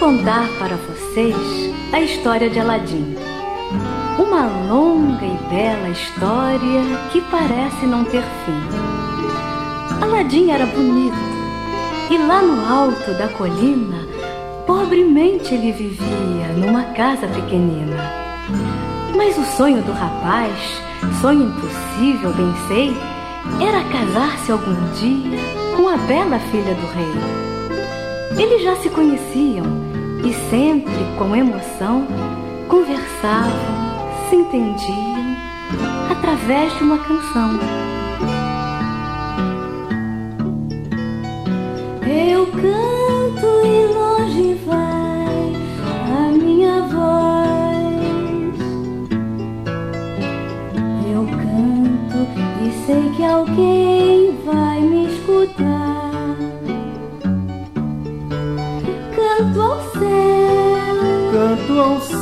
contar para vocês a história de Aladim. Uma longa e bela história que parece não ter fim. Aladim era bonito e lá no alto da colina, pobremente ele vivia numa casa pequenina. Mas o sonho do rapaz, sonho impossível, bem sei, era casar-se algum dia com a bela filha do rei. Eles já se conheciam e sempre com emoção conversavam, se entendiam através de uma canção. Eu canto e longe vai a minha voz. Eu canto e sei que alguém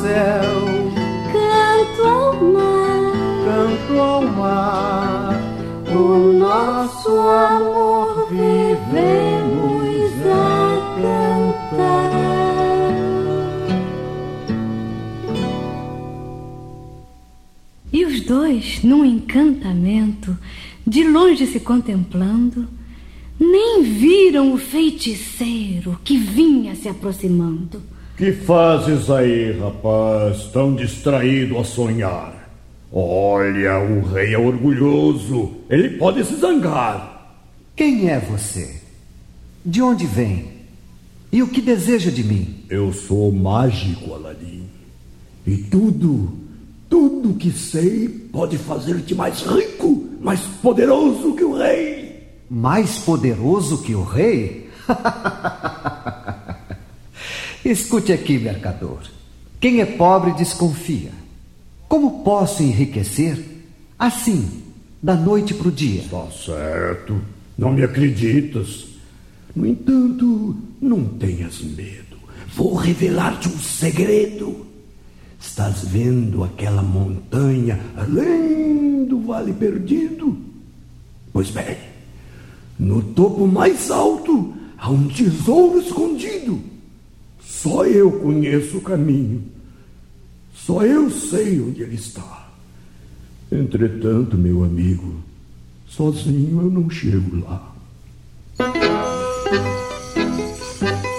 céu, canto ao mar, canto ao mar. o nosso amor vivemos a cantar. E os dois, num encantamento, de longe se contemplando, nem viram o feiticeiro que vinha se aproximando. Que fazes aí, rapaz, tão distraído a sonhar? Olha, o rei é orgulhoso. Ele pode se zangar. Quem é você? De onde vem? E o que deseja de mim? Eu sou mágico, Aladim. E tudo, tudo que sei pode fazer-te mais rico, mais poderoso que o rei. Mais poderoso que o rei? Escute aqui, mercador. Quem é pobre desconfia. Como posso enriquecer? Assim, da noite para o dia. Tá certo. Não me acreditas. No entanto, não tenhas medo. Vou revelar-te um segredo. Estás vendo aquela montanha além do vale perdido? Pois bem, no topo mais alto há um tesouro escondido. Só eu conheço o caminho. Só eu sei onde ele está. Entretanto, meu amigo, sozinho eu não chego lá.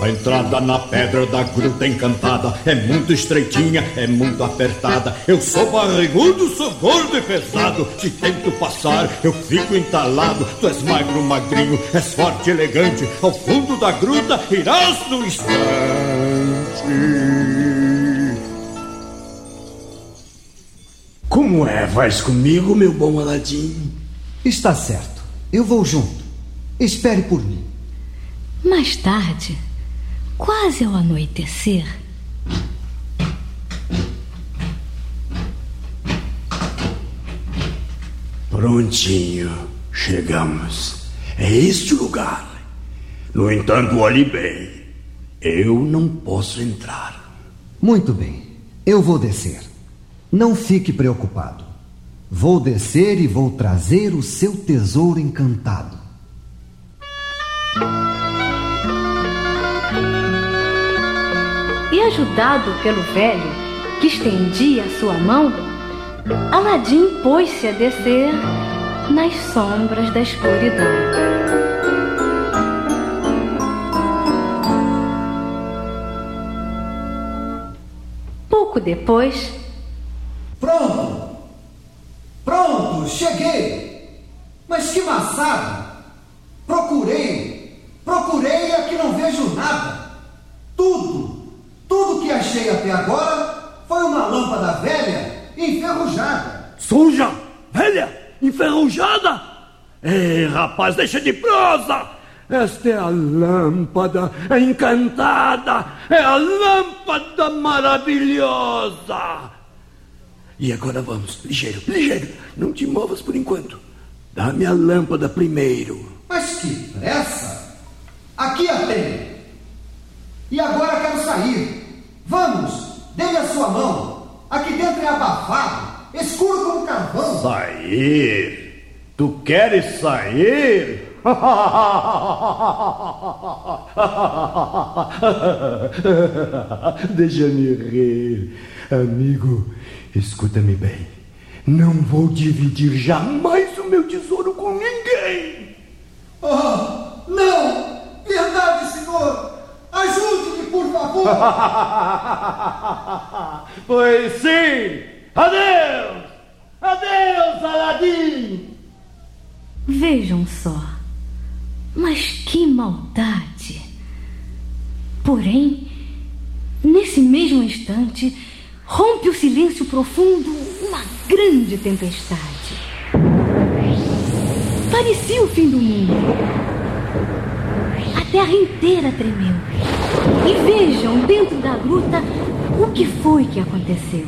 A entrada na pedra da gruta encantada é muito estreitinha, é muito apertada. Eu sou barrigudo, sou gordo e pesado. Se tento passar, eu fico entalado. Tu és magro, magrinho, és forte elegante. Ao fundo da gruta irás no instante. Como é? Vais comigo, meu bom Aladim? Está certo. Eu vou junto. Espere por mim. Mais tarde, quase ao anoitecer, Prontinho, chegamos. É este o lugar. No entanto, olhe bem. Eu não posso entrar. Muito bem. Eu vou descer. Não fique preocupado. Vou descer e vou trazer o seu tesouro encantado. e ajudado pelo velho, que estendia a sua mão, Aladim pôs-se a descer nas sombras da escuridão. Pouco depois, Pronto! Pronto, cheguei! Mas que maçada! Procurei, procurei e aqui não vejo nada. Tudo, tudo que achei até agora foi uma lâmpada velha enferrujada. Suja, velha, enferrujada. Ei, rapaz, deixa de prosa. Esta é a lâmpada encantada, é a lâmpada maravilhosa. E agora vamos, ligeiro, ligeiro, não te movas por enquanto. Dá-me a lâmpada primeiro. Mas que pressa! Aqui a tenho. E agora quero sair. Vamos, dê-me a sua mão. Aqui dentro é abafado, escuro como carvão. Sair? Tu queres sair? Deixa-me rir. Amigo, escuta-me bem. Não vou dividir jamais o meu tesouro com ninguém. Oh, não! Verdade, senhor! Ajude-me, por favor! pois sim! Adeus! Adeus, Aladim! Vejam só. Mas que maldade! Porém, nesse mesmo instante, rompe o silêncio profundo uma grande tempestade. Parecia o fim do mundo. A terra inteira tremeu. E vejam dentro da gruta o que foi que aconteceu.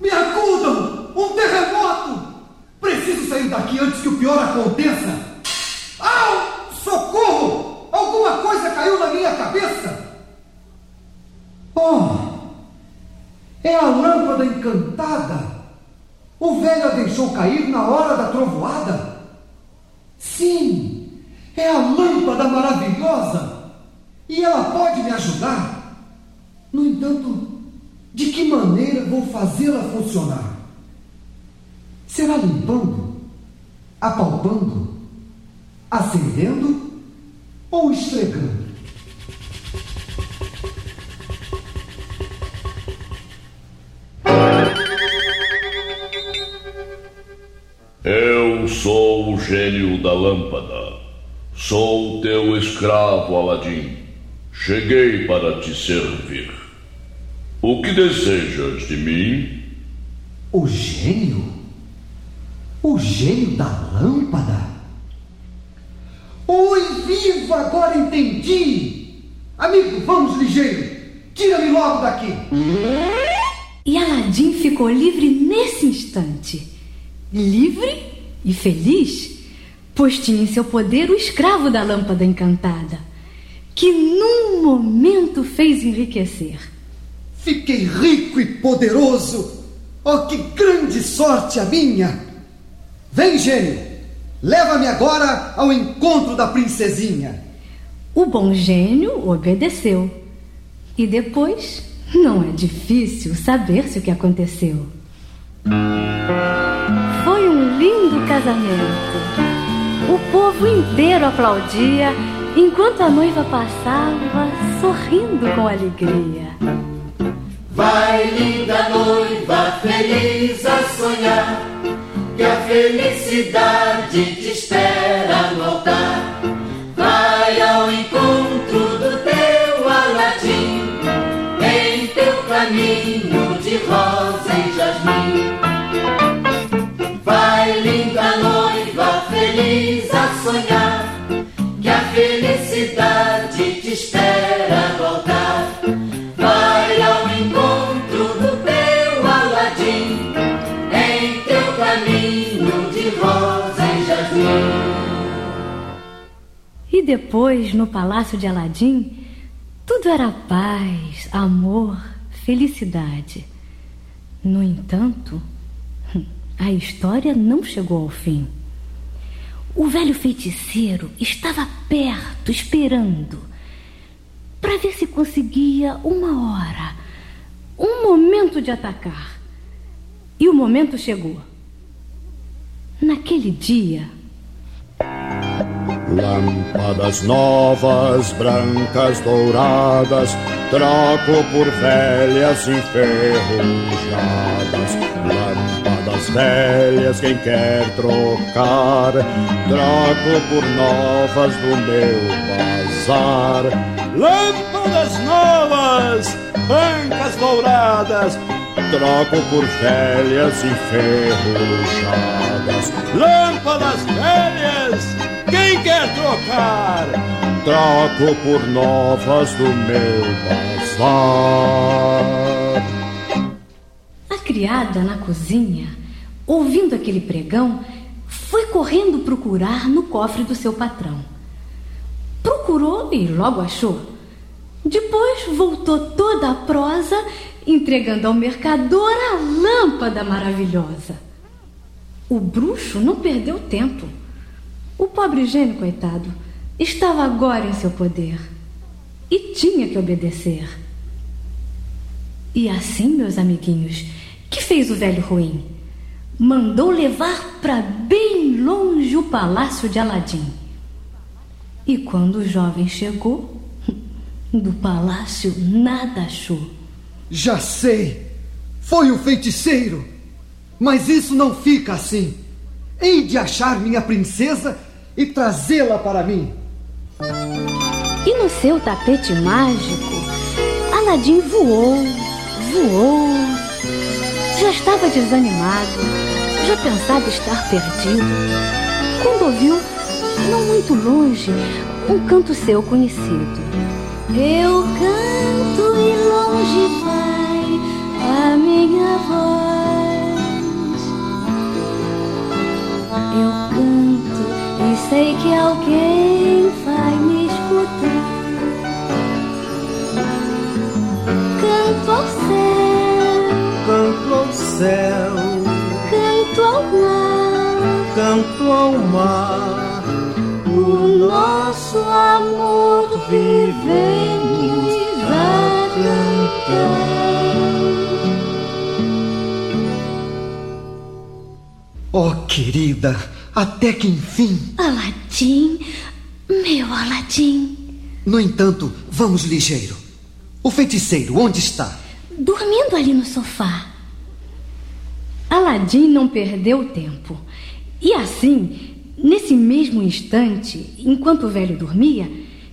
Me acudam! Um terremoto! Preciso sair daqui antes que o pior aconteça! Au! Socorro! Alguma coisa caiu na minha cabeça! Oh! É a lâmpada encantada! O velho a deixou cair na hora da trovoada? Sim! É a lâmpada maravilhosa! E ela pode me ajudar! No entanto, de que maneira vou fazê-la funcionar? Será limpando? Apalpando? Acendendo? Ou esfregando? Gênio da lâmpada. Sou teu escravo, Aladim. Cheguei para te servir. O que desejas de mim? O gênio? O gênio da lâmpada? Oi, vivo! Agora entendi! Amigo, vamos ligeiro! Tira-me logo daqui! E Aladim ficou livre nesse instante. Livre e feliz, pois tinha em seu poder o escravo da lâmpada encantada, que num momento fez enriquecer. Fiquei rico e poderoso. Oh, que grande sorte a minha! Vem, gênio, leva-me agora ao encontro da princesinha. O bom gênio obedeceu. E depois, não é difícil saber-se o que aconteceu. Foi um lindo casamento. O povo inteiro aplaudia enquanto a noiva passava sorrindo com alegria. Vai, linda noiva, feliz a sonhar, que a felicidade te espera no altar. Vai ao encontro do teu Aladim, em teu caminho de rosa e feliz a sonhar, que a felicidade te espera no altar. Vai ao encontro do teu Aladim, em teu caminho de rosa e jasmim. E depois, no palácio de Aladim, tudo era paz, amor, felicidade. No entanto, a história não chegou ao fim. O velho feiticeiro estava perto, esperando, para ver se conseguia uma hora, um momento de atacar. E o momento chegou. Naquele dia, Lâmpadas novas, brancas, douradas, troco por velhas enferrujadas. Velhas, quem quer trocar, troco por novas do meu bazar. Lâmpadas novas, brancas, douradas, troco por velhas enferrujadas. Lâmpadas velhas, quem quer trocar? Troco por novas do meu bazar. a criada na cozinha, ouvindo aquele pregão, foi correndo procurar no cofre do seu patrão. Procurou e logo achou. Depois voltou toda a prosa, entregando ao mercador a lâmpada maravilhosa. O bruxo não perdeu tempo. O pobre gênio, coitado, estava agora em seu poder e tinha que obedecer. E assim, meus amiguinhos, que fez o velho ruim? Mandou levar para bem longe o palácio de Aladim. E quando o jovem chegou, do palácio nada achou. Já sei! Foi o feiticeiro! Mas isso não fica assim. Hei de achar minha princesa e trazê-la para mim. E no seu tapete mágico, Aladim voou, voou. Já estava desanimado, já pensava estar perdido, quando ouviu, não muito longe, um canto seu conhecido. Eu canto e longe vai a minha voz. Eu canto e sei que alguém vai me escutar. Canto ao céu, canto ao céu, canto ao mar. O nosso amor vivemos a cantar. Oh, querida, até que enfim. Aladim, meu Aladim. No entanto, vamos ligeiro. O feiticeiro, onde está? Dormindo ali no sofá. Aladim não perdeu tempo. E assim, nesse mesmo instante, enquanto o velho dormia,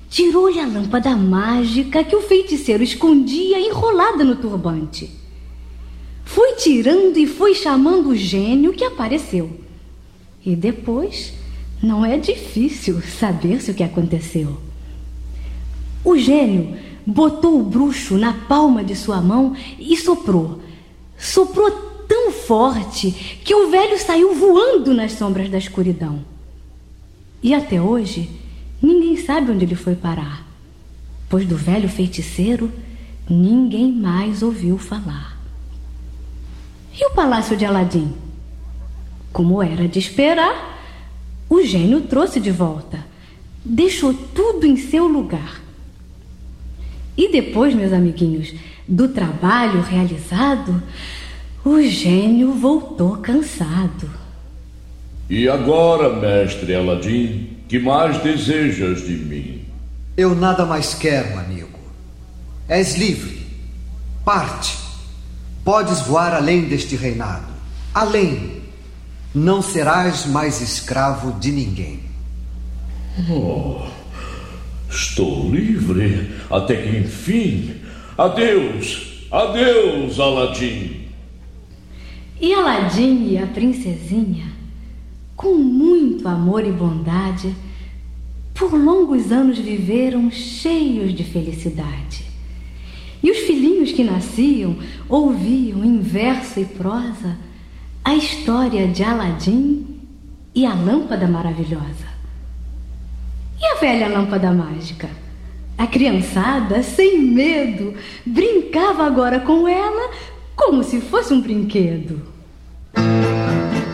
tirou-lhe a lâmpada mágica que o feiticeiro escondia enrolada no turbante. Foi tirando e foi chamando o gênio que apareceu. E depois, não é difícil saber-se o que aconteceu. O gênio botou o bruxo na palma de sua mão e soprou. Soprou tão forte que o velho saiu voando nas sombras da escuridão. E até hoje, ninguém sabe onde ele foi parar, pois do velho feiticeiro ninguém mais ouviu falar. E o palácio de Aladim? Como era de esperar, o gênio trouxe de volta, deixou tudo em seu lugar. E depois, meus amiguinhos, do trabalho realizado, o gênio voltou cansado. E agora, mestre Aladim, que mais desejas de mim? Eu nada mais quero, amigo. És livre. Parte. Podes voar além deste reinado. Além. Não serás mais escravo de ninguém. Oh, estou livre até que enfim. Adeus, adeus, Aladim. E Aladim e a princesinha, com muito amor e bondade, por longos anos viveram cheios de felicidade. E os filhinhos que nasciam ouviam em verso e prosa a história de Aladim e a lâmpada maravilhosa. E a velha lâmpada mágica? A criançada, sem medo, brincava agora com ela como se fosse um brinquedo.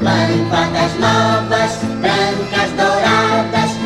Lâmpadas novas, brancas, douradas